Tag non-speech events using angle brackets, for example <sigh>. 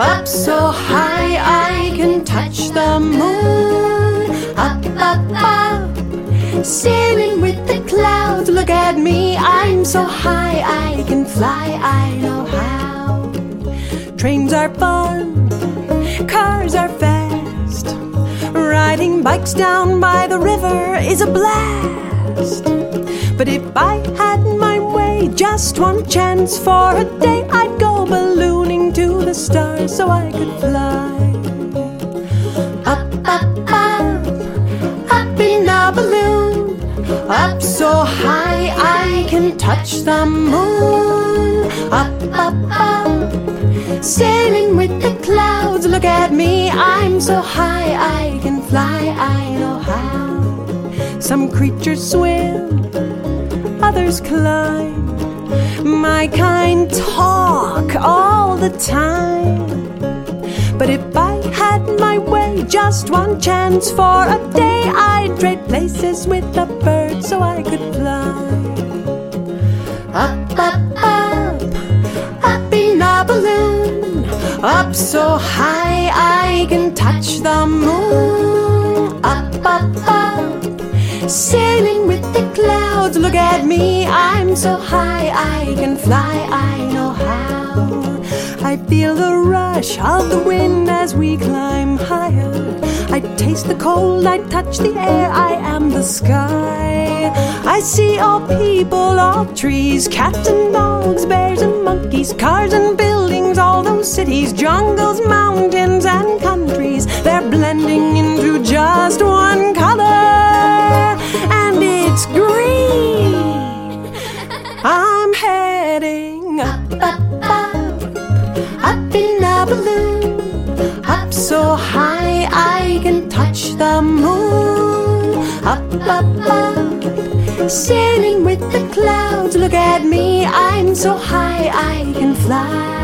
Up so high I can touch the moon. Up, up, up. Sailing with the clouds. Look at me, I'm so high I can fly. I know how. Trains are fun, cars are fast. Riding bikes down by the river is a blast. But if I had my way, just one chance for a day, I'd so I could fly. Up, up, up, up in a balloon. Up so high I can touch the moon. Up, up, up, sailing with the clouds. Look at me, I'm so high I can fly. I know how. Some creatures swim others climb. My kind talk all the time. But if I had my way, just one chance for a day, I'd trade places with the birds so I could fly. Up, up, up, up in a balloon. Up so high I can touch the moon. Up, up, up, sailing with the clouds. Look at me, I'm so high I can fly. I know how. I feel the rush of the wind as we climb higher. I taste the cold, I touch the air, I am the sky. I see all people, all trees, cats and dogs, bears and monkeys, cars and buildings, all those cities, jungles, mountains, and countries. They're blending into just one color, and it's green. <laughs> I'm heading up, up, up, Touch the moon. Up, up, up, sailing with the clouds. Look at me, I'm so high I can fly.